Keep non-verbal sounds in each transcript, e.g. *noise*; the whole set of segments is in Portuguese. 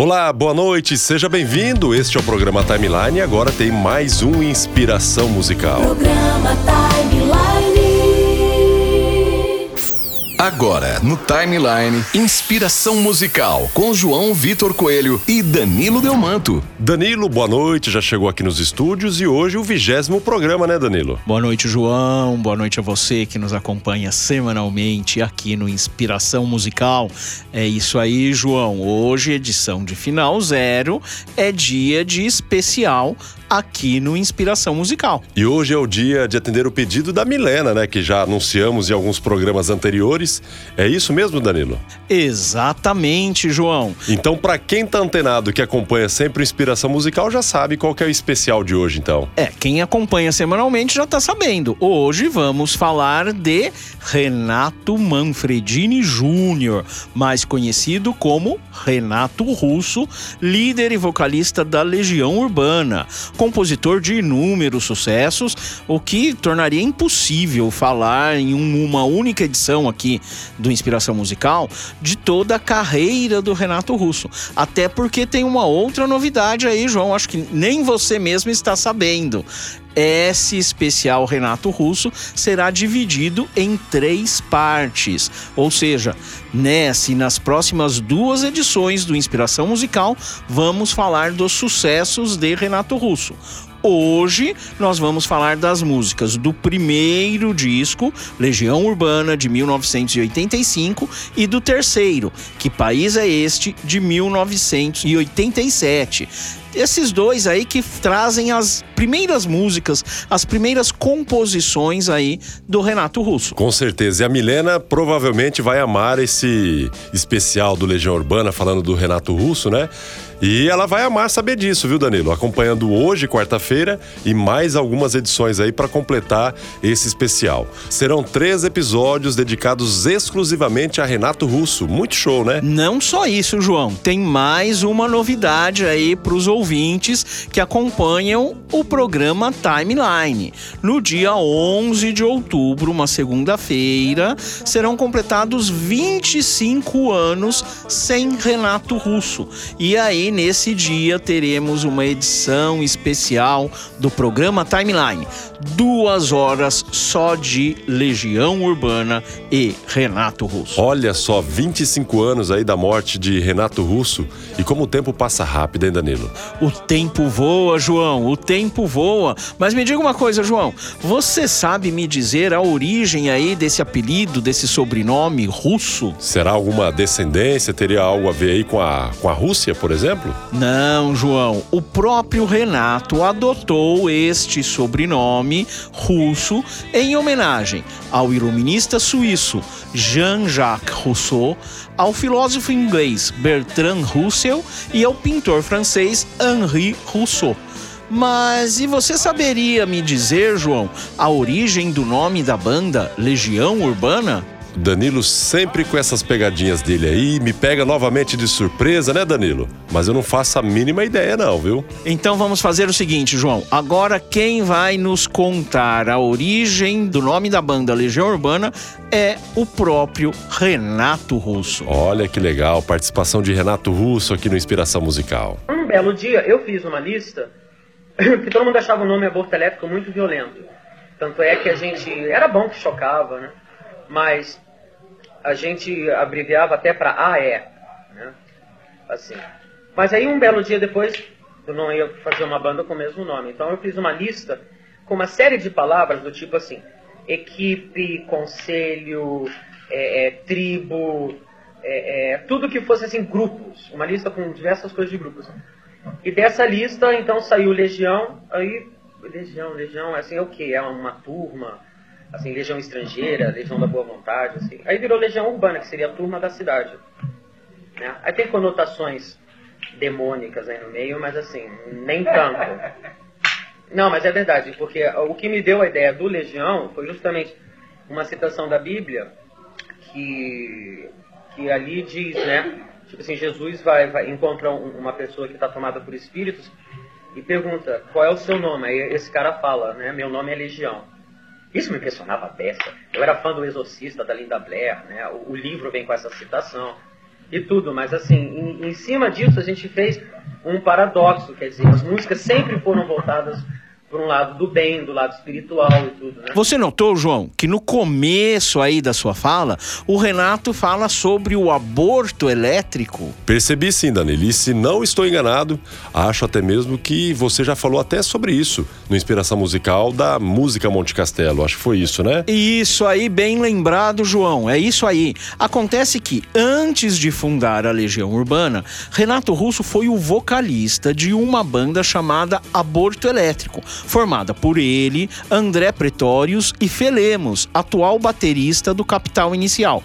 Olá, boa noite, seja bem-vindo. Este é o programa Timeline e agora tem mais um Inspiração Musical. Programa Timeline. Agora, no Timeline, inspiração musical com João Vitor Coelho e Danilo Delmanto. Danilo, boa noite, já chegou aqui nos estúdios e hoje o vigésimo programa, né, Danilo? Boa noite, João. Boa noite a você que nos acompanha semanalmente aqui no Inspiração Musical. É isso aí, João. Hoje, edição de final zero, é dia de especial aqui no Inspiração Musical. E hoje é o dia de atender o pedido da Milena, né, que já anunciamos em alguns programas anteriores. É isso mesmo, Danilo? Exatamente, João. Então, para quem tá antenado que acompanha sempre o Inspiração Musical, já sabe qual que é o especial de hoje, então. É, quem acompanha semanalmente já tá sabendo. Hoje vamos falar de Renato Manfredini Júnior, mais conhecido como Renato Russo, líder e vocalista da Legião Urbana compositor de inúmeros sucessos, o que tornaria impossível falar em um- uma única edição aqui do Inspiração Musical de toda a carreira do Renato Russo. Até porque tem uma outra novidade aí, João, acho que nem você mesmo está sabendo. Esse especial Renato Russo será dividido em três partes. Ou seja, nessa e nas próximas duas edições do Inspiração Musical, vamos falar dos sucessos de Renato Russo. Hoje nós vamos falar das músicas do primeiro disco, Legião Urbana, de 1985, e do terceiro, Que País é Este, de 1987 esses dois aí que trazem as primeiras músicas, as primeiras composições aí do Renato Russo. Com certeza. E a Milena provavelmente vai amar esse especial do Legião Urbana, falando do Renato Russo, né? E ela vai amar saber disso, viu, Danilo? Acompanhando hoje, quarta-feira, e mais algumas edições aí para completar esse especial. Serão três episódios dedicados exclusivamente a Renato Russo. Muito show, né? Não só isso, João, tem mais uma novidade aí para os ouvintes que acompanham o programa Timeline. No dia 11 de outubro, uma segunda-feira, serão completados 25 anos sem Renato Russo. E aí, nesse dia, teremos uma edição especial do programa Timeline. Duas horas só de Legião Urbana e Renato Russo. Olha só, 25 anos aí da morte de Renato Russo. E como o tempo passa rápido, hein, Danilo? O tempo voa, João, o tempo voa. Mas me diga uma coisa, João, você sabe me dizer a origem aí desse apelido, desse sobrenome russo? Será alguma descendência? Teria algo a ver aí com a, com a Rússia, por exemplo? Não, João. O próprio Renato adotou este sobrenome russo em homenagem ao iluminista suíço Jean-Jacques Rousseau, ao filósofo inglês Bertrand Russell e ao pintor francês Henri Rousseau. Mas e você saberia me dizer, João, a origem do nome da banda Legião Urbana? Danilo sempre com essas pegadinhas dele aí, me pega novamente de surpresa, né, Danilo? Mas eu não faço a mínima ideia, não, viu? Então vamos fazer o seguinte, João. Agora quem vai nos contar a origem do nome da banda Legião Urbana é o próprio Renato Russo. Olha que legal, participação de Renato Russo aqui no Inspiração Musical. Um belo dia eu fiz uma lista *laughs* que todo mundo achava o nome aborto elétrico muito violento. Tanto é que a gente. Era bom que chocava, né? Mas a gente abreviava até para AE. Né? Assim. Mas aí um belo dia depois eu não ia fazer uma banda com o mesmo nome. Então eu fiz uma lista com uma série de palavras do tipo assim: equipe, conselho, é, é, tribo, é, é, tudo que fosse assim, grupos. Uma lista com diversas coisas de grupos. E dessa lista, então, saiu Legião, aí, Legião, Legião, assim, é o quê? É uma turma, assim, Legião Estrangeira, Legião da Boa Vontade, assim. Aí virou Legião Urbana, que seria a turma da cidade. Né? Aí tem conotações demônicas aí no meio, mas assim, nem tanto. Não, mas é verdade, porque o que me deu a ideia do Legião foi justamente uma citação da Bíblia que, que ali diz, né? Tipo assim, Jesus vai, vai encontra um- uma pessoa que está tomada por espíritos e pergunta qual é o seu nome. Aí esse cara fala, né? Meu nome é Legião. Isso me impressionava a beça. Eu era fã do Exorcista, da Linda Blair, né? O, o livro vem com essa citação. e tudo, mas assim, em, em cima disso a gente fez um paradoxo, quer dizer, as músicas sempre foram voltadas por um lado do bem, do lado espiritual e tudo, né? Você notou, João, que no começo aí da sua fala, o Renato fala sobre o aborto elétrico? Percebi sim, Danilo. E se não estou enganado, acho até mesmo que você já falou até sobre isso no Inspiração Musical da música Monte Castelo. Acho que foi isso, né? Isso aí, bem lembrado, João. É isso aí. Acontece que, antes de fundar a Legião Urbana, Renato Russo foi o vocalista de uma banda chamada Aborto Elétrico, formada por ele, André Pretórios e Felemos, atual baterista do Capital Inicial.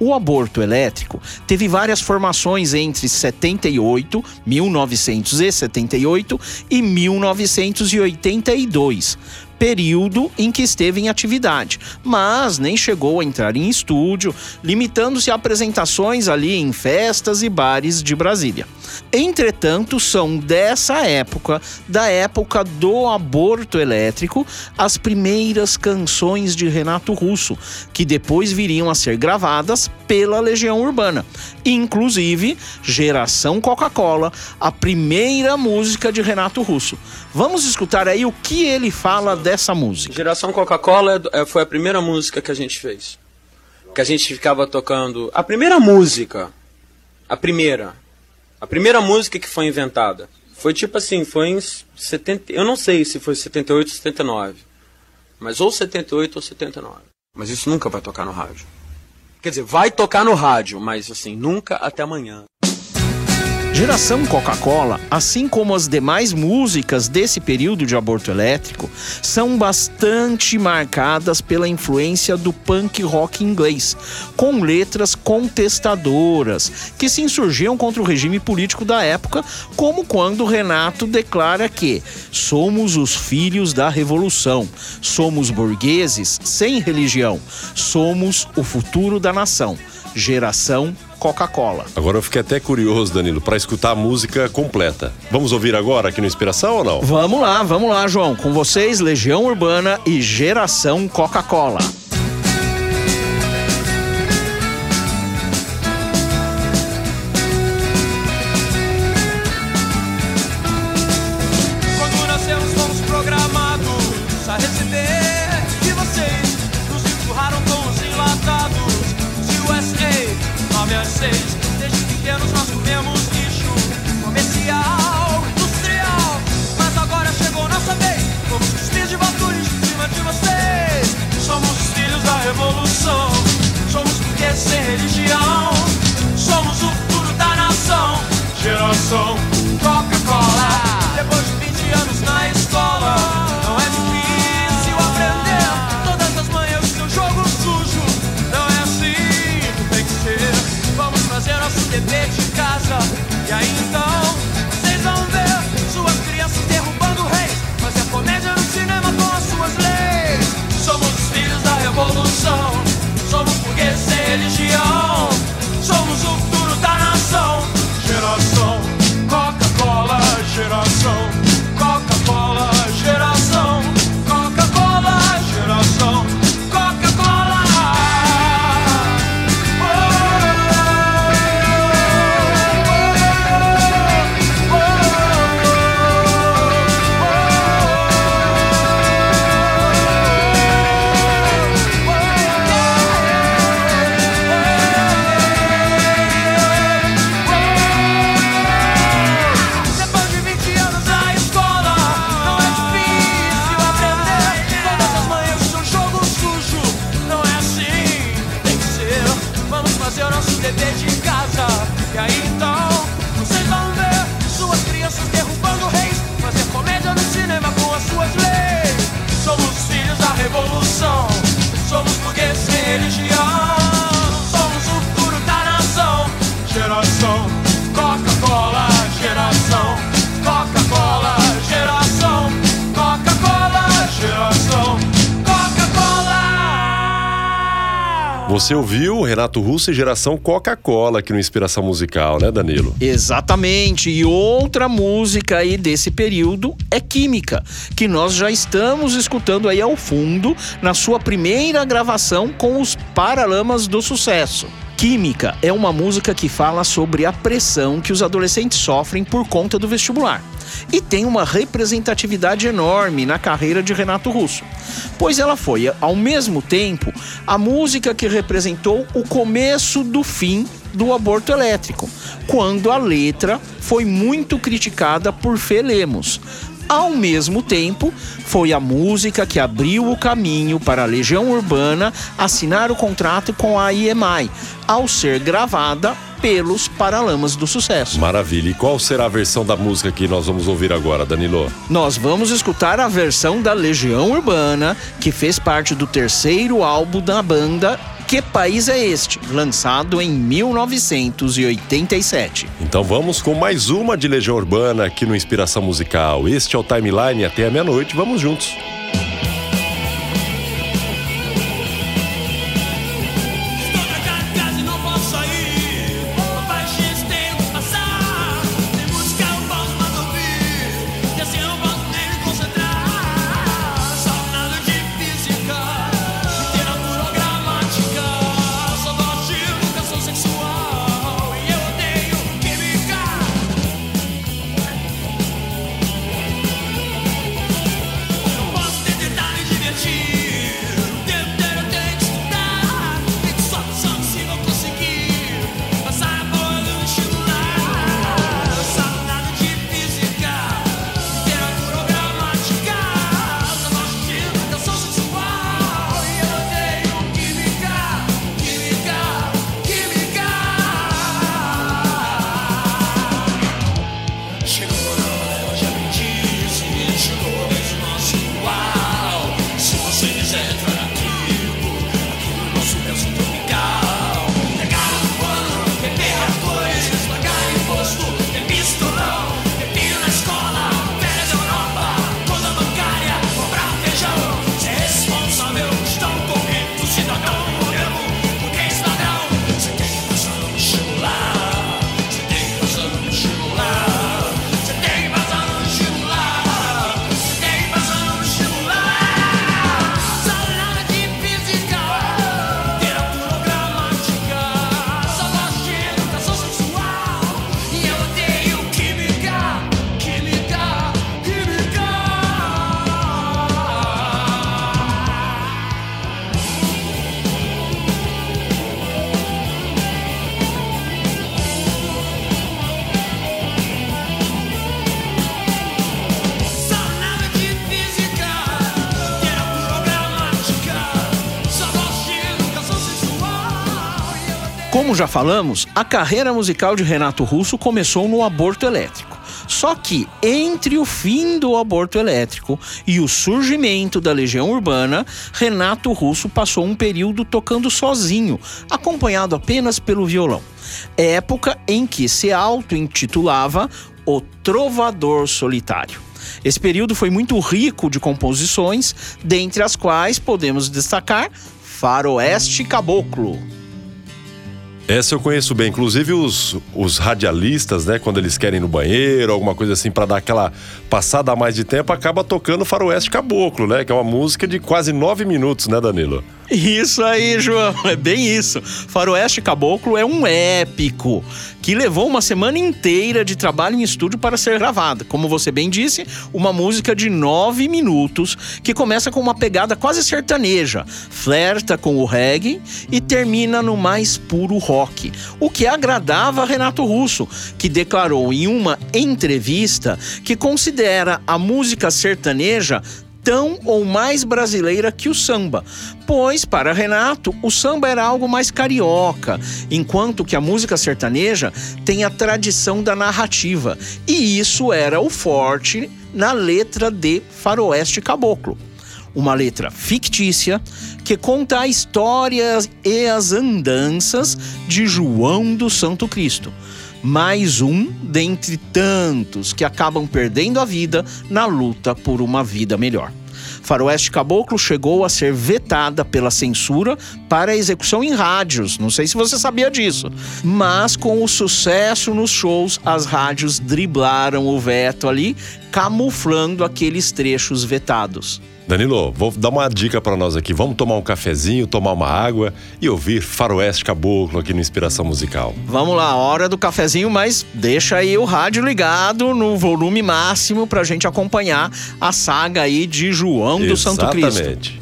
O aborto elétrico teve várias formações entre 78, 1978 e 1982, período em que esteve em atividade, mas nem chegou a entrar em estúdio, limitando-se a apresentações ali em festas e bares de Brasília. Entretanto, são dessa época, da época do aborto elétrico, as primeiras canções de Renato Russo, que depois viriam a ser gravadas pela Legião Urbana. Inclusive, Geração Coca-Cola, a primeira música de Renato Russo. Vamos escutar aí o que ele fala dessa música. Geração Coca-Cola é- foi a primeira música que a gente fez. Que a gente ficava tocando. A primeira música. A primeira. A primeira música que foi inventada. Foi tipo assim, foi em 70. Eu não sei se foi 78 ou 79. Mas ou 78 ou 79. Mas isso nunca vai tocar no rádio. Quer dizer, vai tocar no rádio, mas assim, nunca até amanhã. Geração Coca-Cola, assim como as demais músicas desse período de aborto elétrico, são bastante marcadas pela influência do punk rock inglês, com letras contestadoras que se insurgiam contra o regime político da época, como quando Renato declara que somos os filhos da revolução, somos burgueses sem religião, somos o futuro da nação. Geração Coca-Cola. Agora eu fiquei até curioso, Danilo, para escutar a música completa. Vamos ouvir agora aqui no Inspiração ou não? Vamos lá, vamos lá, João. Com vocês, Legião Urbana e Geração Coca-Cola. Revolução. Somos porque sem religião. Somos o futuro da nação. Geração Você ouviu Renato Russo e Geração Coca-Cola aqui no Inspiração Musical, né, Danilo? Exatamente. E outra música aí desse período é Química, que nós já estamos escutando aí ao fundo na sua primeira gravação com os Paralamas do Sucesso. Química é uma música que fala sobre a pressão que os adolescentes sofrem por conta do vestibular. E tem uma representatividade enorme na carreira de Renato Russo, pois ela foi, ao mesmo tempo, a música que representou o começo do fim do aborto elétrico, quando a letra foi muito criticada por Fê Lemos. Ao mesmo tempo, foi a música que abriu o caminho para a Legião Urbana assinar o contrato com a IEMAI, ao ser gravada pelos Paralamas do Sucesso. Maravilha. E qual será a versão da música que nós vamos ouvir agora, Danilo? Nós vamos escutar a versão da Legião Urbana, que fez parte do terceiro álbum da banda Que País é Este? lançado em 1987. Então vamos com mais uma de Legião Urbana aqui no Inspiração Musical. Este é o Timeline até a meia-noite. Vamos juntos. Como já falamos, a carreira musical de Renato Russo começou no aborto elétrico. Só que entre o fim do aborto elétrico e o surgimento da Legião Urbana, Renato Russo passou um período tocando sozinho, acompanhado apenas pelo violão. Época em que se auto-intitulava o Trovador Solitário. Esse período foi muito rico de composições, dentre as quais podemos destacar Faroeste Caboclo. Essa eu conheço bem. Inclusive os, os radialistas, né? Quando eles querem ir no banheiro, alguma coisa assim, pra dar aquela passada a mais de tempo, acaba tocando Faroeste Caboclo, né? Que é uma música de quase nove minutos, né, Danilo? Isso aí, João, é bem isso. Faroeste Caboclo é um épico que levou uma semana inteira de trabalho em estúdio para ser gravada. Como você bem disse, uma música de nove minutos que começa com uma pegada quase sertaneja, flerta com o reggae e termina no mais puro rock. O que agradava Renato Russo, que declarou em uma entrevista que considera a música sertaneja tão ou mais brasileira que o samba, pois para Renato o samba era algo mais carioca, enquanto que a música sertaneja tem a tradição da narrativa, e isso era o forte na letra de Faroeste Caboclo. Uma letra fictícia que conta a história e as andanças de João do Santo Cristo mais um dentre tantos que acabam perdendo a vida na luta por uma vida melhor. Faroeste Caboclo chegou a ser vetada pela censura para execução em rádios. Não sei se você sabia disso. Mas com o sucesso nos shows, as rádios driblaram o veto ali, camuflando aqueles trechos vetados. Danilo, vou dar uma dica pra nós aqui. Vamos tomar um cafezinho, tomar uma água e ouvir Faroeste Caboclo aqui no Inspiração Musical. Vamos lá, hora do cafezinho, mas deixa aí o rádio ligado no volume máximo pra gente acompanhar a saga aí de João do Santo Cristo. Exatamente.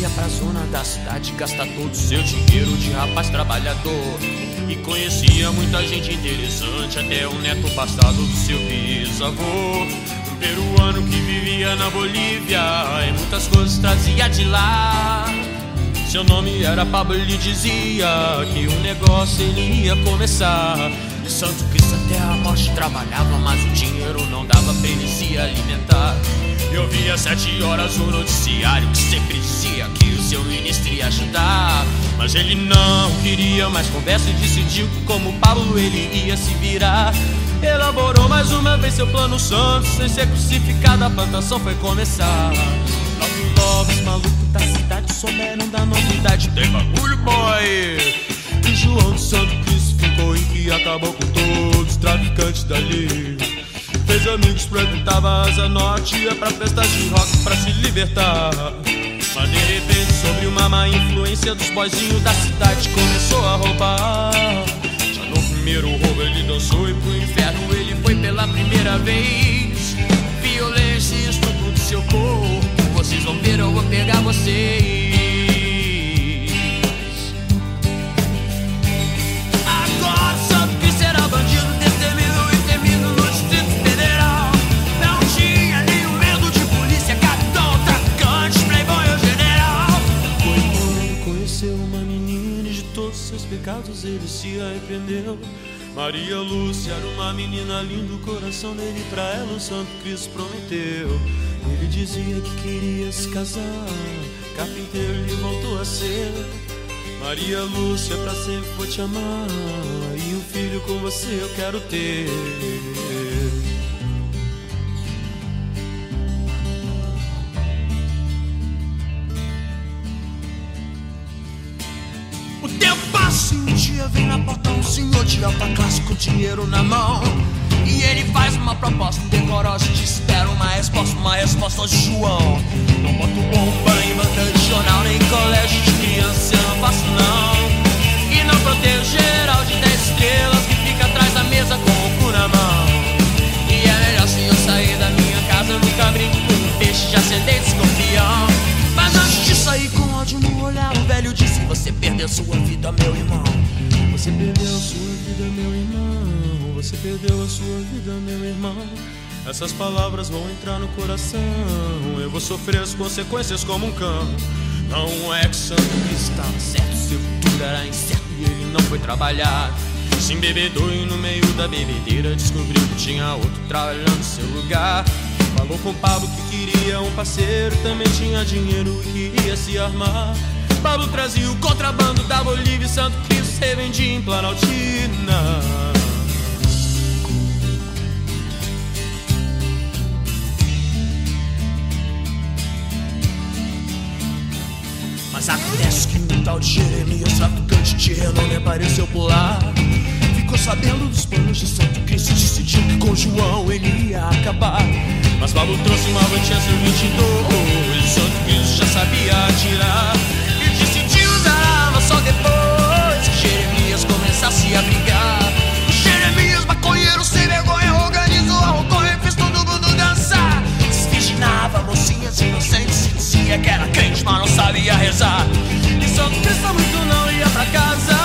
ia pra zona da cidade gastar todo o seu dinheiro de rapaz trabalhador. E conhecia muita gente interessante, até o neto passado do seu bisavô. Um peruano que vivia na Bolívia e muitas coisas trazia de lá. Seu nome era Pablo, ele dizia que o negócio ele ia começar. Santo Cristo até a morte trabalhava, mas o dinheiro não dava pra ele se alimentar. Eu via sete horas o noticiário que sempre dizia que o seu ministro ia ajudar. Mas ele não queria mais conversa e decidiu que como Pablo ele ia se virar. Elaborou mais uma vez seu plano santo, sem ser crucificado a plantação foi começar. Logo logo os malucos da cidade souberam da novidade, tem bagulho boy. E João de Santo Que acabou com todos os traficantes dali. Fez amigos, frequentava a Asa Norte, ia pra festas de rock pra se libertar. Mas de repente, sobre uma má influência dos boizinhos da cidade, começou a roubar. Já no primeiro roubo ele dançou e pro inferno ele foi pela primeira vez. Violência e estupro do seu corpo, vocês vão ver, eu vou pegar vocês. Ele se arrependeu. Maria Lúcia era uma menina linda, o coração dele pra ela o Santo Cristo prometeu. Ele dizia que queria se casar, carpinteiro ele voltou a ser. Maria Lúcia, pra sempre vou te amar. E um filho com você eu quero ter. O passa e um dia vem na porta um senhor de alta classe com dinheiro na mão. E ele faz uma proposta decorosa te espera uma resposta, uma resposta de João. Não boto bomba em banca de jornal, nem colégio de criança, eu não faço não. E não protejo geral de 10 estrelas que fica atrás da mesa com o cu na mão. E é melhor se eu sair da minha casa, eu nunca brinco com um peixe de ascendente escorpião. Mas antes de sair com ódio no olhar, o velho disse: Você perdeu sua vida, meu irmão. Você perdeu a sua vida, meu irmão. Você perdeu a sua vida, meu irmão. Essas palavras vão entrar no coração. Eu vou sofrer as consequências como um cão. Não é que Cristo estava certo, seu futuro era incerto e ele não foi trabalhar. Se embebedou e no meio da bebedeira descobriu que tinha outro trabalhando no seu lugar. Falou com Pablo que queria um parceiro, também tinha dinheiro e queria se armar. Trazia o contrabando da Bolívia e Santo Cristo revendia em Planaltina. Mas acontece que um tal de Jeremias, traficante de renome, apareceu por lá. Ficou sabendo dos planos de Santo Cristo decidiu que com João ele ia acabar. Mas Pablo trouxe uma Manchester 22, Santo Cristo já sabia atirar. Depois que Jeremias começasse a brigar. Jeremias, maconheiro sem vergonha, organizou a roconha e fez todo mundo dançar. Desvirginava mocinhas inocentes e dizia que era crente, mas não sabia rezar. E Santo Cristo muito não ia pra casa.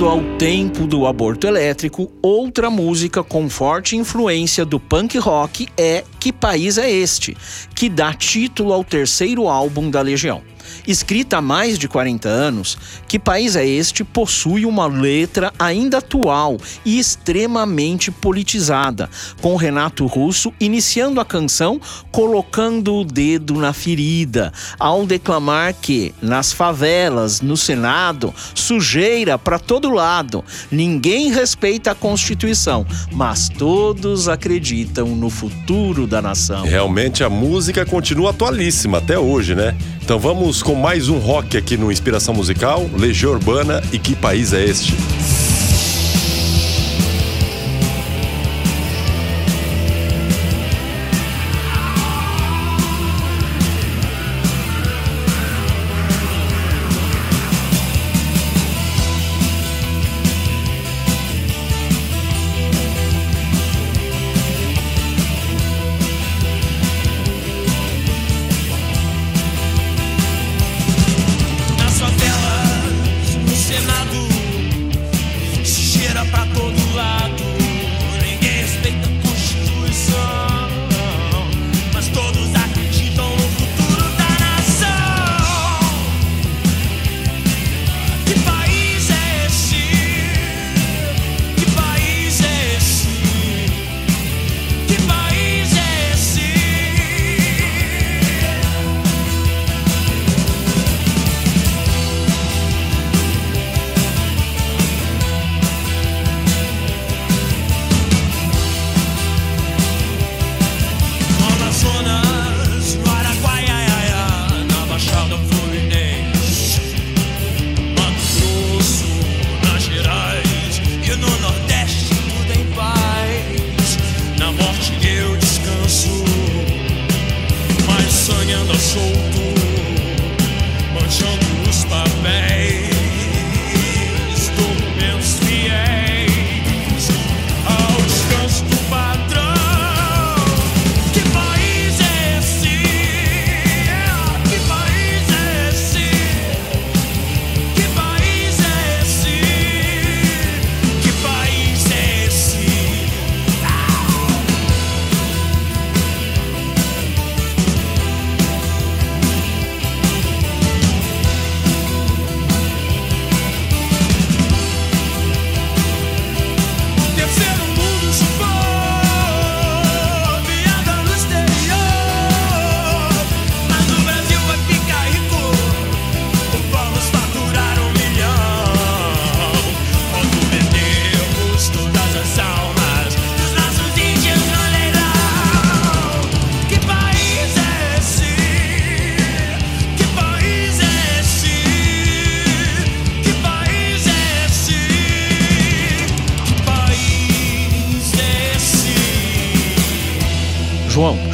Ao tempo do aborto elétrico, outra música com forte influência do punk rock é Que País é Este, que dá título ao terceiro álbum da Legião. Escrita há mais de 40 anos, Que País é Este possui uma letra ainda atual e extremamente politizada, com Renato Russo iniciando a canção colocando o dedo na ferida, ao declamar que nas favelas, no Senado, sujeira para todo lado, ninguém respeita a Constituição, mas todos acreditam no futuro da nação. Realmente a música continua atualíssima até hoje, né? Então vamos com mais um rock aqui no Inspiração Musical, Legião Urbana e Que País é Este?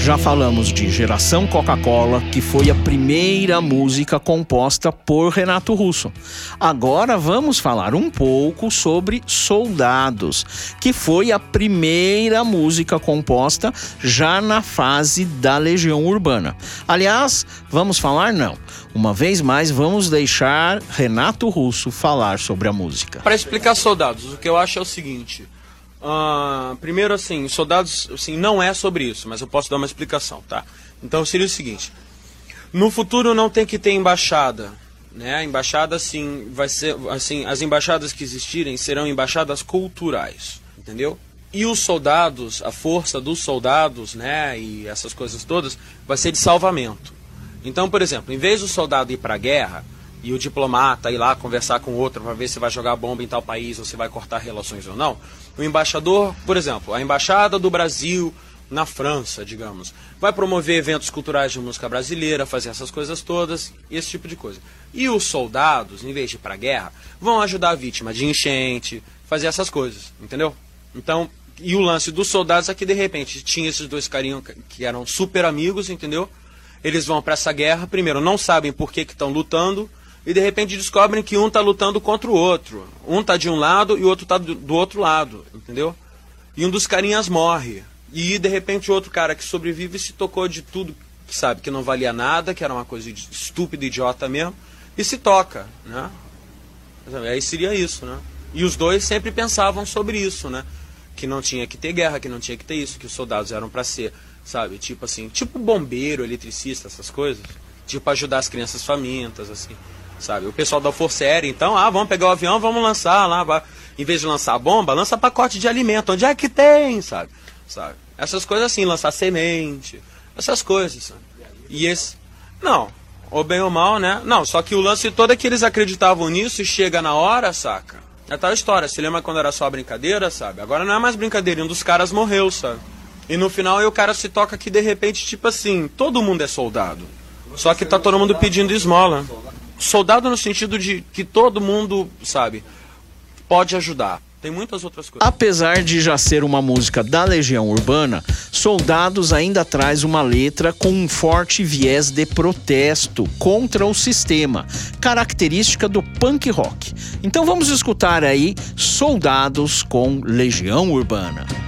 Já falamos de Geração Coca-Cola, que foi a primeira música composta por Renato Russo. Agora vamos falar um pouco sobre Soldados, que foi a primeira música composta já na fase da Legião Urbana. Aliás, vamos falar não. Uma vez mais, vamos deixar Renato Russo falar sobre a música. Para explicar soldados, o que eu acho é o seguinte. Ah, primeiro, assim, soldados, assim, não é sobre isso, mas eu posso dar uma explicação, tá? Então seria o seguinte: no futuro não tem que ter embaixada, né? A embaixada, assim, vai ser, assim, as embaixadas que existirem serão embaixadas culturais, entendeu? E os soldados, a força dos soldados, né, e essas coisas todas, vai ser de salvamento. Então, por exemplo, em vez do soldado ir para a guerra e o diplomata ir lá conversar com outro para ver se vai jogar bomba em tal país ou se vai cortar relações ou não, o embaixador, por exemplo, a embaixada do Brasil na França, digamos, vai promover eventos culturais de música brasileira, fazer essas coisas todas, esse tipo de coisa. E os soldados, em vez de ir para a guerra, vão ajudar a vítima de enchente, fazer essas coisas, entendeu? Então, e o lance dos soldados é que de repente tinha esses dois carinhos que eram super amigos, entendeu? Eles vão para essa guerra, primeiro não sabem por que estão lutando e de repente descobrem que um está lutando contra o outro. Um tá de um lado e o outro tá do, outro lado, entendeu? E um dos carinhas morre. E de repente outro cara que sobrevive se tocou de tudo, que sabe que não valia nada, que era uma coisa estúpida, idiota mesmo, e se toca, né? Aí seria isso, né? E os dois sempre pensavam sobre isso, né? Que não tinha que ter guerra, que não tinha que ter isso, que os soldados eram para ser, sabe? Tipo assim, tipo bombeiro, eletricista, essas coisas. Tipo ajudar as crianças famintas, assim, sabe? O pessoal da Força Aérea, então, ah, vamos pegar o avião, vamos lançar lá, em vez de lançar bomba, lança pacote de alimento, onde é que tem, sabe? sabe? Essas coisas assim, lançar semente, essas coisas, sabe? E esse, não, ou bem ou mal, né? Não, só que o lance todo é que eles acreditavam nisso e chega na hora, saca? É tal história, se lembra quando era só brincadeira, sabe? Agora não é mais brincadeira, um dos caras morreu, sabe? E no final aí o cara se toca que de repente, tipo assim, todo mundo é soldado. Só que tá todo mundo pedindo esmola. Soldado no sentido de que todo mundo, sabe, pode ajudar. Tem muitas outras coisas. Apesar de já ser uma música da Legião Urbana, Soldados ainda traz uma letra com um forte viés de protesto contra o sistema, característica do punk rock. Então vamos escutar aí Soldados com Legião Urbana.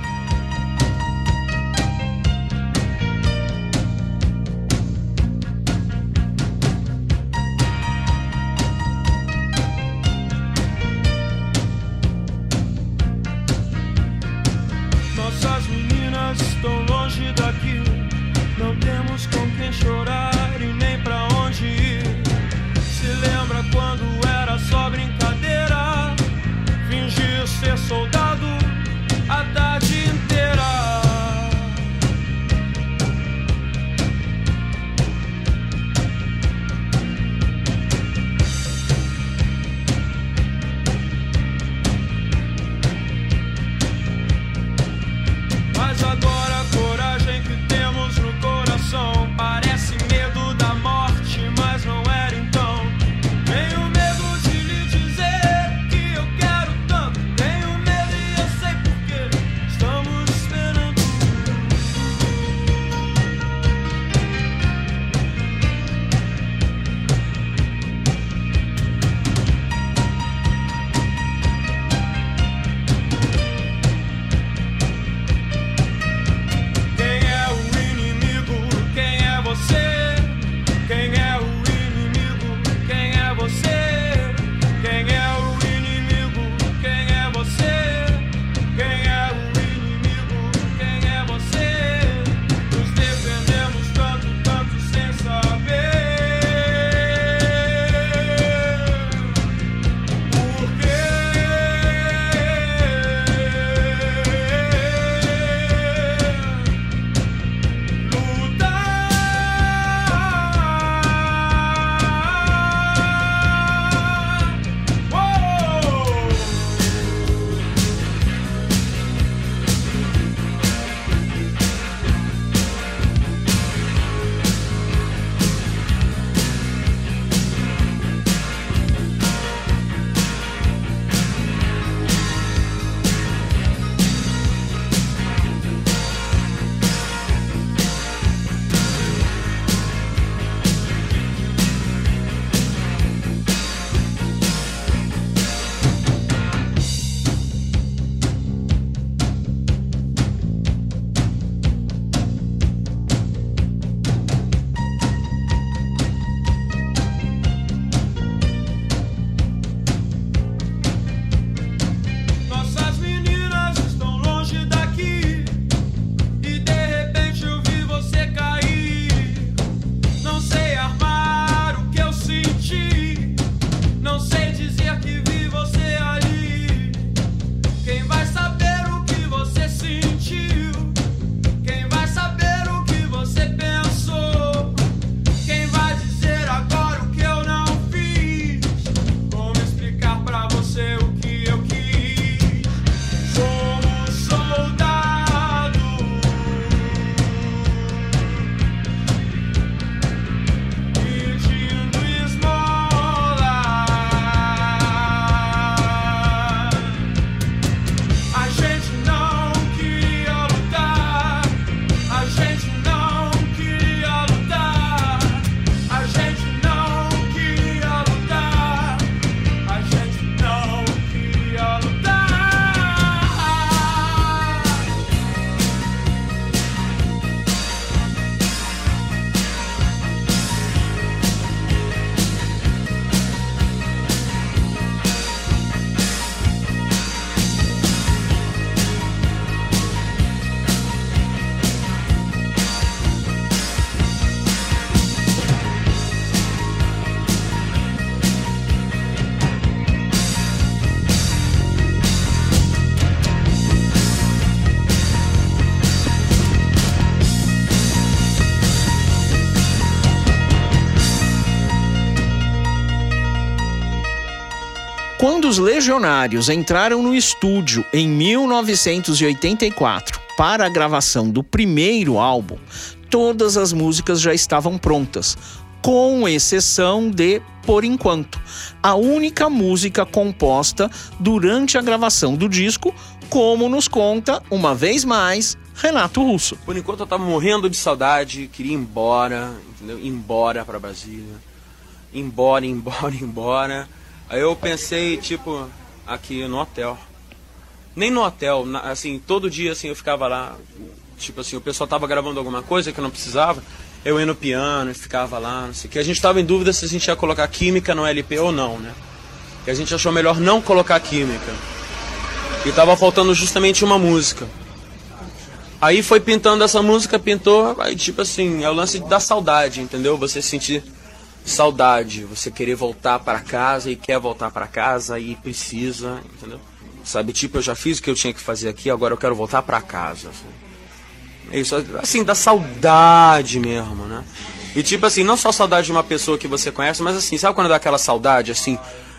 Os Legionários entraram no estúdio em 1984 para a gravação do primeiro álbum, todas as músicas já estavam prontas, com exceção de Por Enquanto, a única música composta durante a gravação do disco, como nos conta, uma vez mais, Renato Russo. Por enquanto eu tava morrendo de saudade, queria ir embora, entendeu? Embora pra Brasília. Embora, embora, *laughs* embora. Aí eu pensei, tipo, aqui no hotel. Nem no hotel, na- assim, todo dia assim eu ficava lá, tipo assim, o pessoal tava gravando alguma coisa que eu não precisava, eu ia no piano e ficava lá, não sei o que. A gente tava em dúvida se a gente ia colocar química no LP ou não, né? Que a gente achou melhor não colocar química. E tava faltando justamente uma música. Aí foi pintando essa música, pintou, aí tipo assim, é o lance da saudade, entendeu? Você sentir saudade, você querer voltar para casa e quer voltar para casa e precisa, entendeu? Sabe, tipo, eu já fiz o que eu tinha que fazer aqui, agora eu quero voltar para casa. assim. Isso, assim, da saudade mesmo, né? E tipo assim, não só saudade de uma pessoa que você conhece, mas assim, sabe quando dá aquela saudade, assim,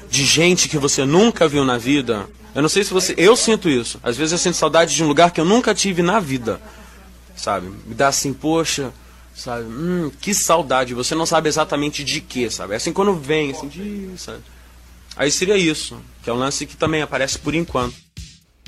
de gente que você nunca viu na vida? Eu não sei se você. Eu sinto isso. Às vezes eu sinto saudade de um lugar que eu nunca tive na vida. Sabe? Me dá assim, poxa, sabe? Hum, que saudade. Você não sabe exatamente de quê, sabe? É assim quando vem, assim, de. Sabe? Aí seria isso. Que é um lance que também aparece por enquanto.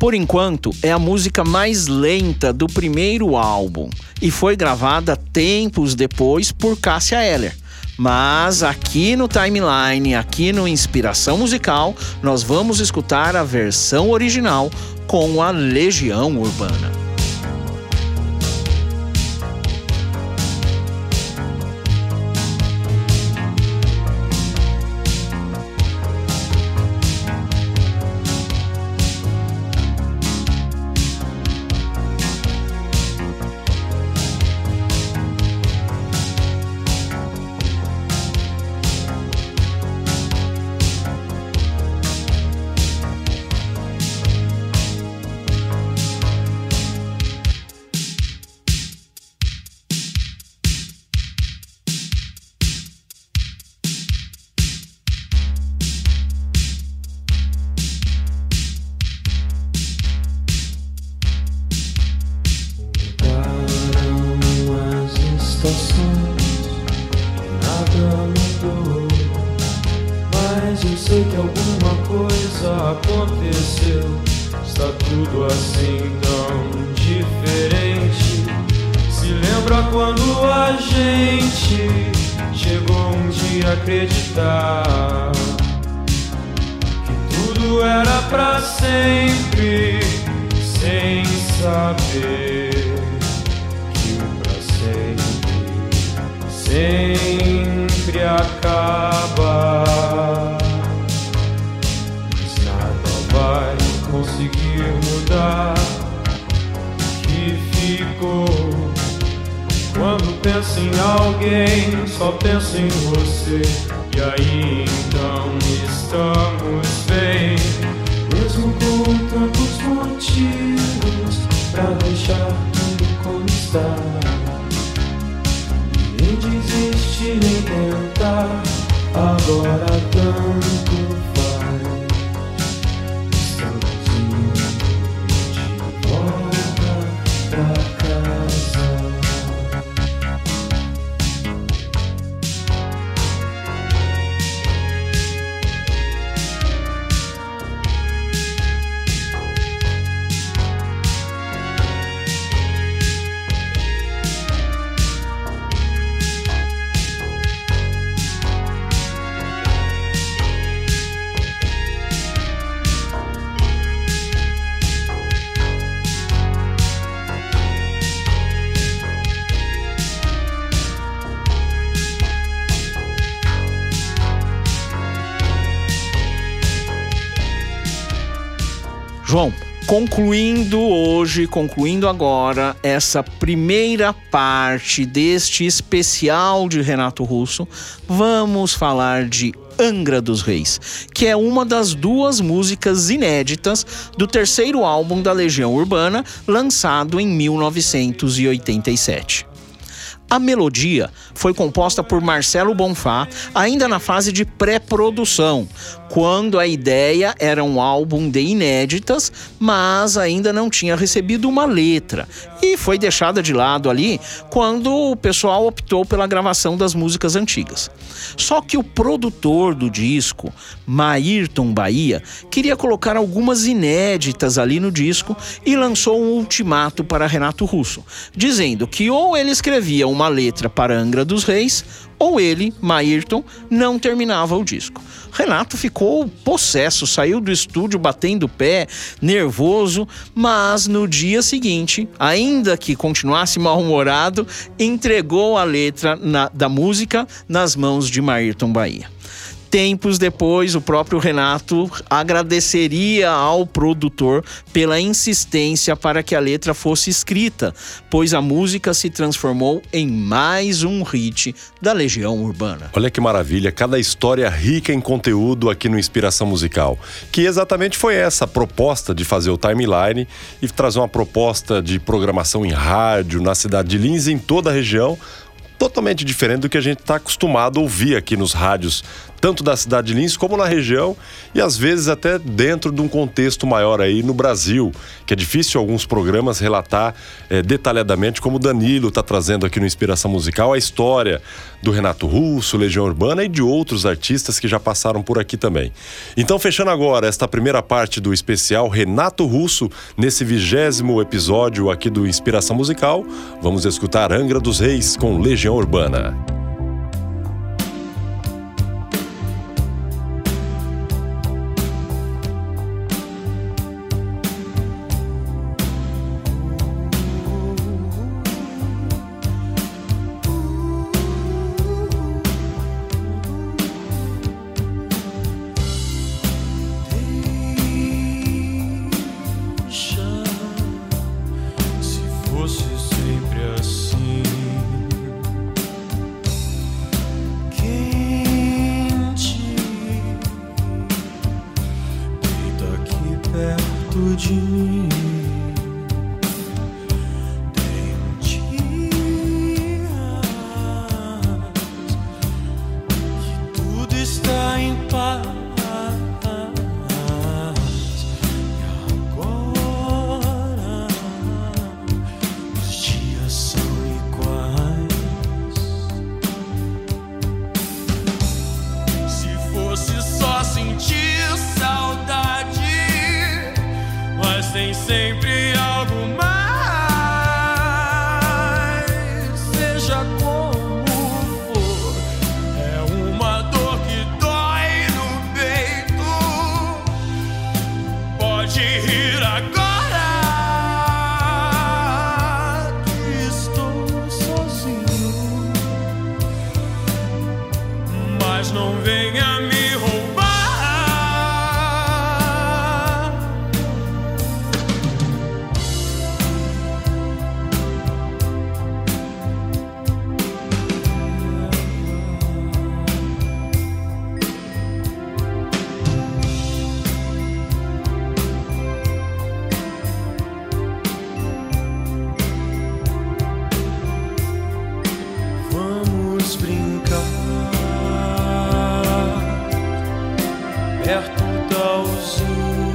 Por enquanto, é a música mais lenta do primeiro álbum e foi gravada tempos depois por Cássia Eller. Mas aqui no timeline, aqui no Inspiração Musical, nós vamos escutar a versão original com a Legião Urbana. Quando a gente chegou um dia a acreditar que tudo era pra sempre, sem saber que o pra sempre sempre acaba. Mas nada vai conseguir mudar o que ficou. Quando penso em alguém, só penso em você. E aí então estamos bem, mesmo com tantos motivos pra deixar tudo como está. Nem desistir, nem tentar, agora tanto concluindo hoje, concluindo agora essa primeira parte deste especial de Renato Russo, vamos falar de Angra dos Reis, que é uma das duas músicas inéditas do terceiro álbum da Legião Urbana, lançado em 1987. A melodia foi composta por Marcelo Bonfá, ainda na fase de pré-produção, quando a ideia era um álbum de inéditas, mas ainda não tinha recebido uma letra. E foi deixada de lado ali quando o pessoal optou pela gravação das músicas antigas. Só que o produtor do disco, Maírton Bahia, queria colocar algumas inéditas ali no disco e lançou um ultimato para Renato Russo, dizendo que ou ele escrevia uma letra para Angra dos Reis, ou ele, Maírton, não terminava o disco. Renato ficou possesso, saiu do estúdio batendo pé, nervoso, mas no dia seguinte, ainda que continuasse mal-humorado, entregou a letra na- da música nas mãos de Maírton Bahia. Tempos depois, o próprio Renato agradeceria ao produtor pela insistência para que a letra fosse escrita, pois a música se transformou em mais um hit da Legião Urbana. Olha que maravilha, cada história rica em conteúdo aqui no Inspiração Musical. Que exatamente foi essa a proposta de fazer o timeline e trazer uma proposta de programação em rádio na cidade de Lins e em toda a região, totalmente diferente do que a gente está acostumado a ouvir aqui nos rádios, tanto da cidade de Lins como na região e às vezes até dentro de um contexto maior aí no Brasil, que é difícil alguns programas relatar eh, detalhadamente como o Danilo está trazendo aqui no Inspiração Musical a história do Renato Russo, Legião Urbana e de outros artistas que já passaram por aqui também. Então, fechando agora esta primeira parte do especial Renato Russo, nesse vigésimo episódio aqui do Inspiração Musical, vamos escutar Angra dos Reis com Legião Urbana. Perto da usina.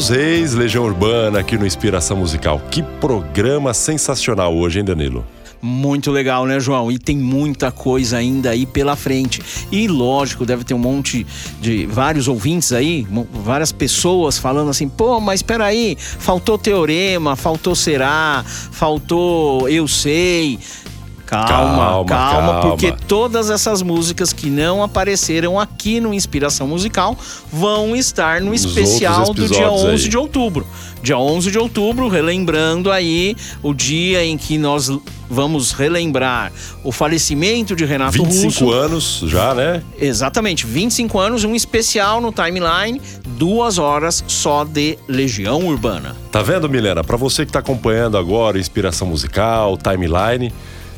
Dos Reis, Legião Urbana, aqui no Inspiração Musical. Que programa sensacional hoje, hein, Danilo? Muito legal, né, João? E tem muita coisa ainda aí pela frente. E lógico, deve ter um monte de vários ouvintes aí, várias pessoas falando assim: pô, mas peraí, faltou teorema, faltou será, faltou eu sei. Calma, Calma, calma, porque todas essas músicas que não apareceram aqui no Inspiração Musical vão estar no Nos especial do dia episódios 11 aí. de outubro. Dia 11 de outubro, relembrando aí o dia em que nós vamos relembrar o falecimento de Renato 25 Russo. anos já, né? Exatamente, 25 anos, um especial no timeline, duas horas só de Legião Urbana. Tá vendo, Milena? Pra você que tá acompanhando agora Inspiração Musical, Timeline,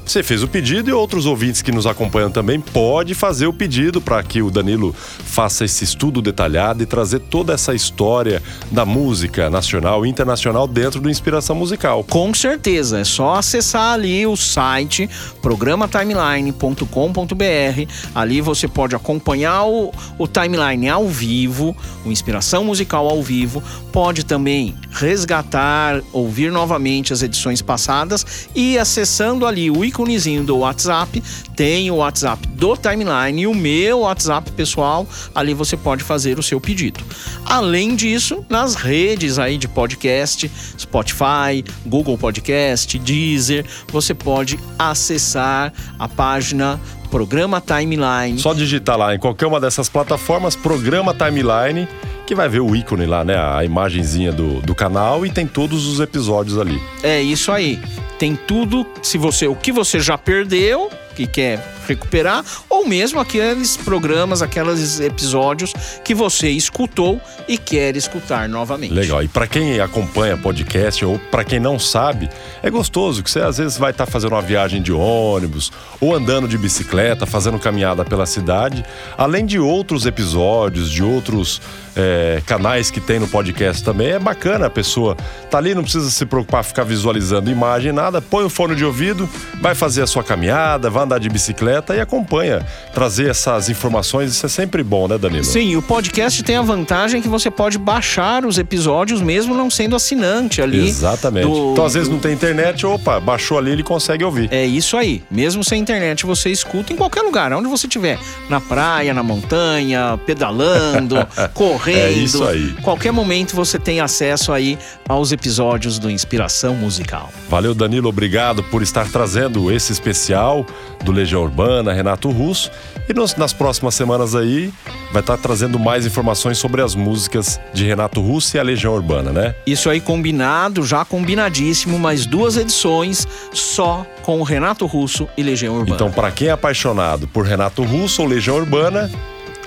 você fez o pedido e outros ouvintes que nos acompanham também pode fazer o pedido para que o Danilo faça esse estudo detalhado e trazer toda essa história da música nacional e internacional dentro do Inspiração Musical. Com certeza, é só acessar ali o site programaTimeline.com.br. Ali você pode acompanhar o, o timeline ao vivo, o Inspiração Musical ao vivo. Pode também resgatar, ouvir novamente as edições passadas e acessando ali o íconezinho do WhatsApp, tem o WhatsApp do timeline e o meu WhatsApp pessoal. Ali você pode fazer o seu pedido. Além disso, nas redes aí de podcast, Spotify, Google Podcast, Deezer, você pode acessar a página Programa Timeline. Só digitar lá em qualquer uma dessas plataformas, programa Timeline, que vai ver o ícone lá, né? A imagenzinha do, do canal e tem todos os episódios ali. É isso aí. Tem tudo, se você o que você já perdeu, que quer recuperar, ou mesmo aqueles programas, aqueles episódios que você escutou e quer escutar novamente. Legal. E para quem acompanha podcast ou para quem não sabe, é gostoso que você às vezes vai estar fazendo uma viagem de ônibus ou andando de bicicleta, fazendo caminhada pela cidade, além de outros episódios, de outros é, canais que tem no podcast também. É bacana a pessoa tá ali, não precisa se preocupar ficar visualizando imagem, nada. Põe o fone de ouvido, vai fazer a sua caminhada, vai andar de bicicleta e acompanha. Trazer essas informações, isso é sempre bom, né, Danilo? Sim, o podcast tem a vantagem que você pode baixar os episódios mesmo não sendo assinante ali. Exatamente. do- então, às vezes não tem internet, opa, baixou ali, ele consegue ouvir. É isso aí. Mesmo sem internet, você escuta em qualquer lugar, onde você estiver. Na praia, na montanha, pedalando, *laughs* correndo. É isso aí. Qualquer momento você tem acesso aí aos episódios do Inspiração Musical. Valeu, Danilo, obrigado por estar trazendo esse especial do Legião Urbana, Renato Russo. E nos- nas próximas semanas aí vai estar trazendo mais informações sobre as músicas de Renato Russo e a Legião Urbana, né? Isso aí combinado, já combinadíssimo, mais duas edições só com o Renato Russo e Legião Urbana. Então, para quem é apaixonado por Renato Russo ou Legião Urbana,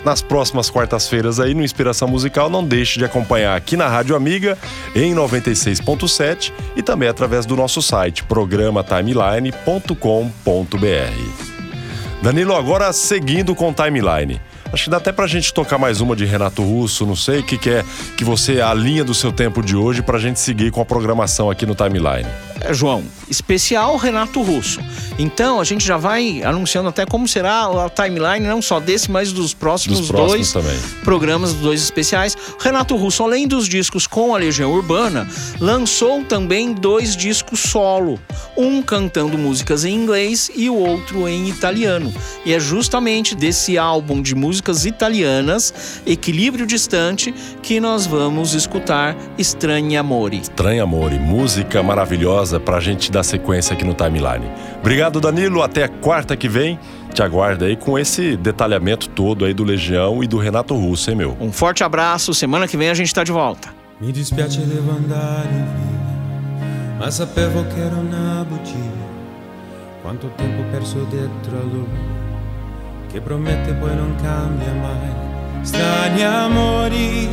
nas próximas quartas-feiras aí no Inspiração Musical, não deixe de acompanhar aqui na Rádio Amiga em 96.7 e também através do nosso site programatimeline.com.br. Danilo, agora seguindo com timeline. Acho que dá até pra gente tocar mais uma de Renato Russo, não sei o que, que é que você alinha do seu tempo de hoje pra gente seguir com a programação aqui no timeline. É, João, especial Renato Russo. Então a gente já vai anunciando até como será a timeline, não só desse, mas dos próximos, Dos próximos dois também. programas, dos dois especiais. Renato Russo, além dos discos com a Legião Urbana, lançou também dois discos solo. Um cantando músicas em inglês e o outro em italiano. E é justamente desse álbum de músicas músicas italianas, Equilíbrio Distante, que nós vamos escutar Estranha Amore. Estranho Amore, música maravilhosa pra gente dar sequência aqui no timeline. Obrigado, Danilo. Até quarta que vem. Te aguardo aí com esse detalhamento todo aí do Legião e do Renato Russo, hein, meu? Um forte abraço, semana que vem a gente tá de volta. Mi dispiace devo andare via, ma sapevo che era una bugia. Quanto tempo perso dietro a lui, che promette poi non cambia mai. Strani amori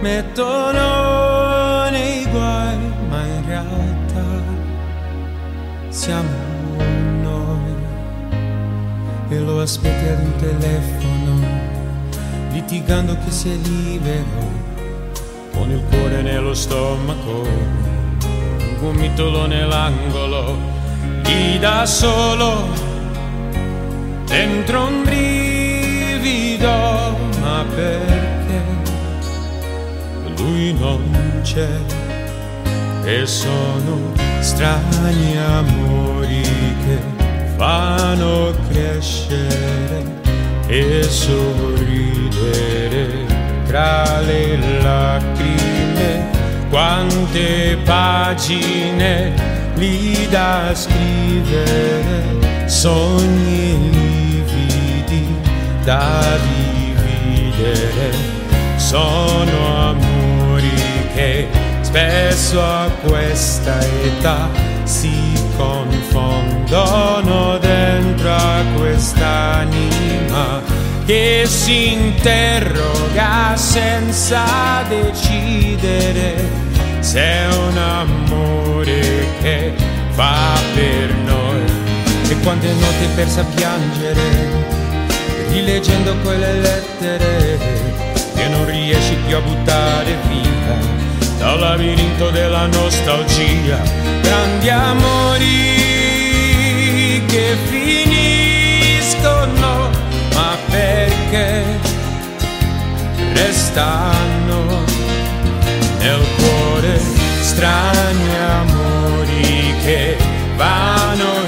mettono nei guai, ma in realtà siamo noi. E lo aspetti ad un telefono, litigando che sei libero con il cuore nello stomaco, un gomitolo nell'angolo, lì da solo, dentro un brivido, ma perché lui non c'è? E sono strani amori che fanno crescere e sorridere tra le lacrime, quante pagine lì da scrivere, sogni da dividere, sono amori che spesso a questa età si confondono dentro a quest'anima che si interroga senza decidere se è un amore che va per noi. E quante notti persa a piangere rileggendo quelle lettere che non riesci più a buttare via dal labirinto della nostalgia. Grandi amori che finiscono ma perché restano nel cuore strani amori che vanno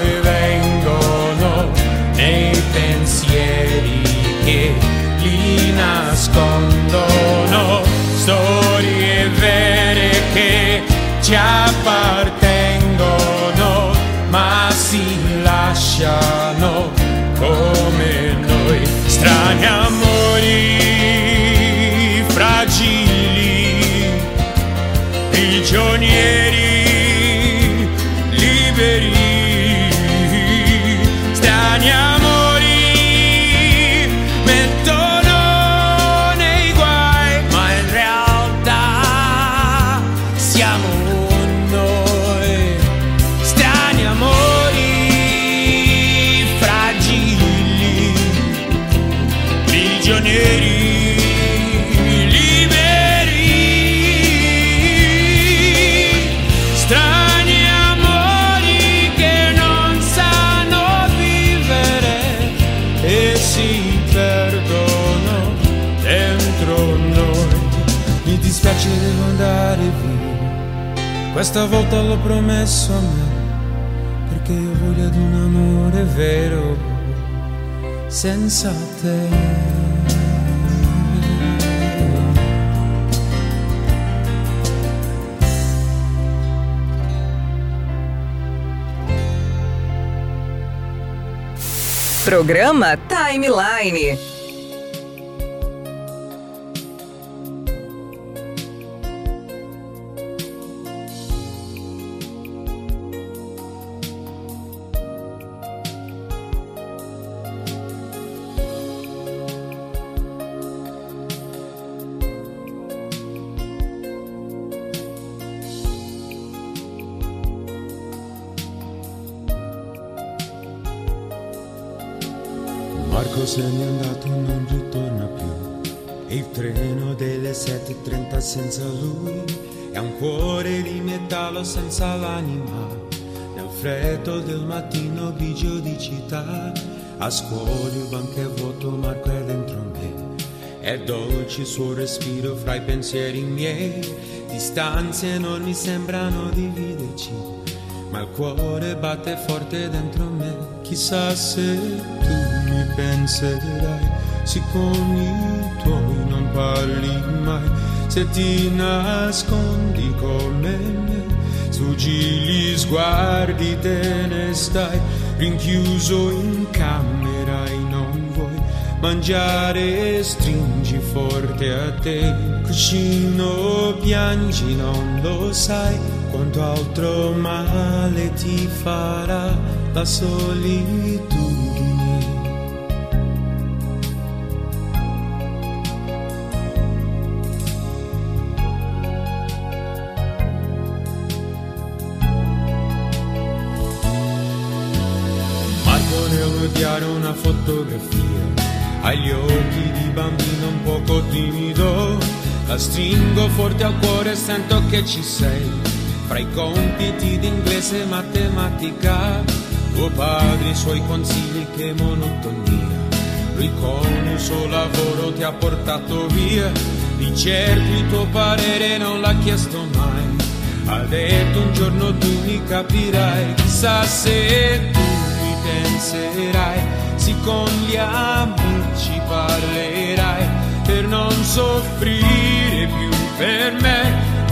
nascondono storie vere che ci appartengono ma si lasciano come noi. Strani amori volta l'ho promesso a me perché io voglio ad un amore vero senza te. Programa Timeline. Senza l'anima. Nel freddo del mattino grigio di città, a scuola il banco è vuoto, Marco è dentro me. È dolce il suo respiro fra i pensieri miei, distanze non mi sembrano dividerci, ma il cuore batte forte dentro me. Chissà se tu mi penserai, se con i tuoi non parli mai, se ti nascondi come me, sfuggi gli sguardi, te ne stai. Rinchiuso in camera e non vuoi mangiare, stringi forte a te, cuscino piangi, non lo sai quanto altro male ti farà la solitudine. Fotografia. Agli occhi di bambino un poco timido la stringo forte al cuore e sento che ci sei. Fra i compiti di inglese e matematica tuo padre i suoi consigli che monotonia. Lui con il suo lavoro ti ha portato via di certo il tuo parere non l'ha chiesto mai. Ha detto un giorno tu mi capirai chissà se tu mi penserai sì con gli amici parlerai per non soffrire più per me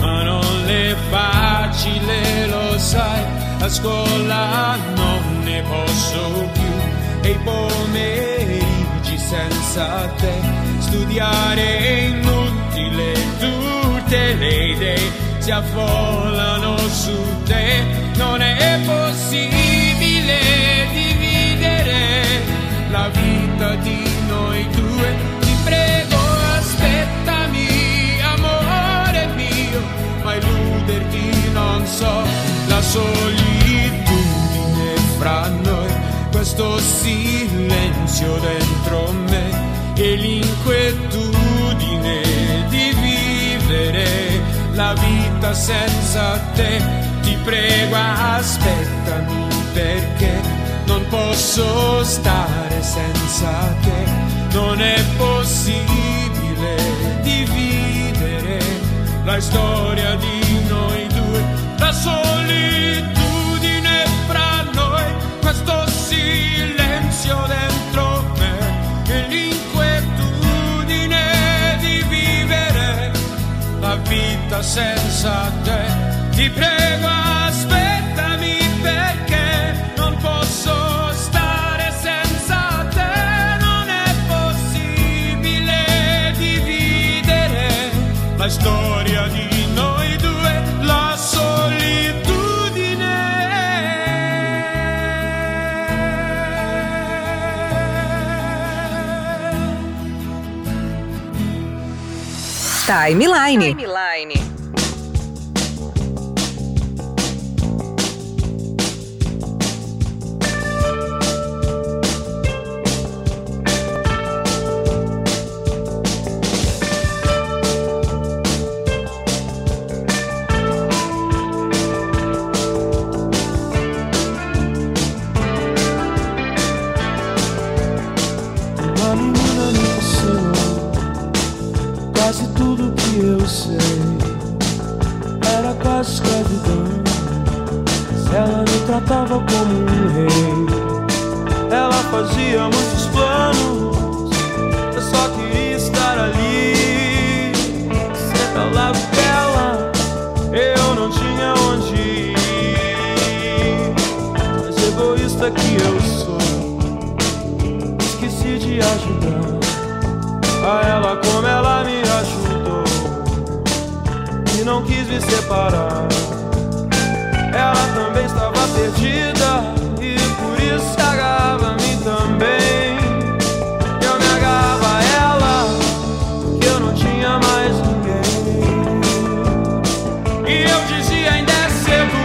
ma non è facile lo sai. A scuola non ne posso più e i pomeriggi senza te. Studiare è inutile tutte le idee si affollano su te. Non è possibile la vita di noi due. Ti prego aspettami amore mio ma illuderti non so. La solitudine fra noi questo silenzio dentro me e l'inquietudine di vivere la vita senza te. Ti prego aspettami perché non posso stare senza te. Non è possibile dividere la storia di noi due. La solitudine fra noi questo silenzio dentro me e l'inquietudine di vivere la vita senza te. Ti prego solitudine Timeline. Tratava como um rei. Ela fazia muitos planos. Eu só queria estar ali. Sempre ao lado dela. Eu não tinha onde ir. Mas egoísta que eu sou esqueci de ajudar a ela como ela me ajudou e não quis me separar. Ela também estava e por isso se a mim também. Eu me agarrava a ela que eu não tinha mais ninguém. E eu dizia ainda é cedo,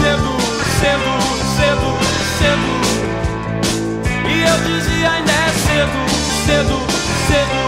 cedo, cedo, cedo, cedo. E eu dizia ainda é cedo, cedo, cedo,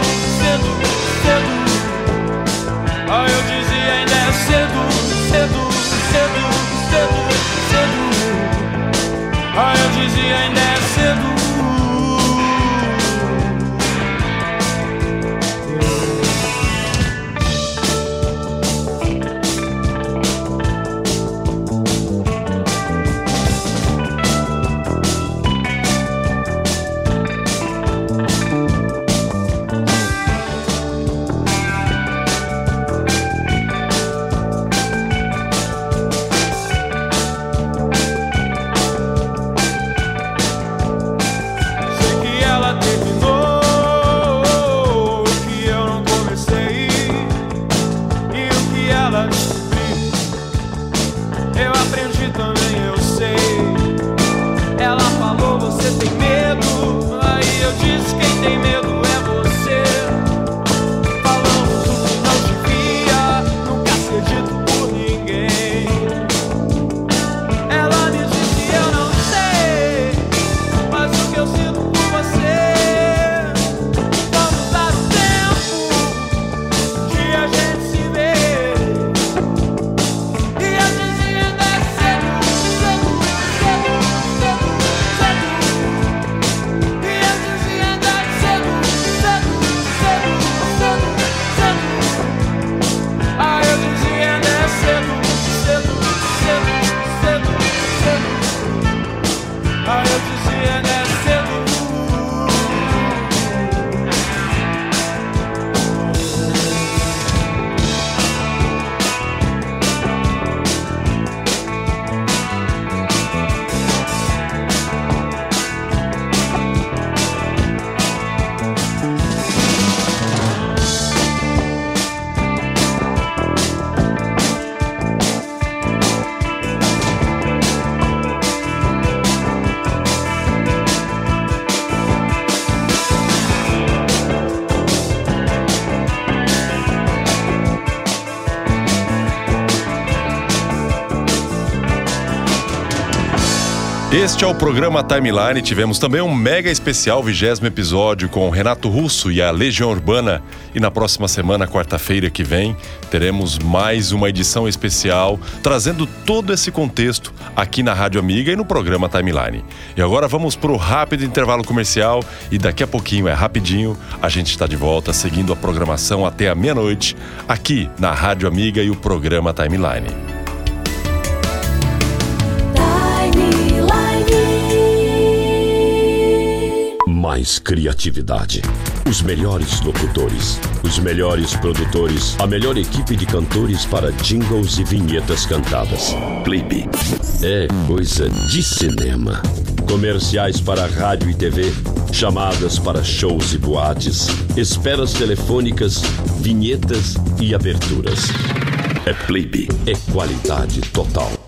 Este é o programa Timeline. Tivemos também um mega especial, vigésimo episódio, com Renato Russo e a Legião Urbana. E na próxima semana, quarta-feira que vem, teremos mais uma edição especial, trazendo todo esse contexto aqui na Rádio Amiga e no programa Timeline. E agora vamos para o rápido intervalo comercial e daqui a pouquinho, é rapidinho, a gente está de volta seguindo a programação até a meia-noite, aqui na Rádio Amiga e o programa Timeline. Mais criatividade. Os melhores locutores, os melhores produtores, a melhor equipe de cantores para jingles e vinhetas cantadas. Clipe. É coisa de cinema. Comerciais para rádio e TV, chamadas para shows e boates, esperas telefônicas, vinhetas e aberturas. É Clipe. É qualidade total.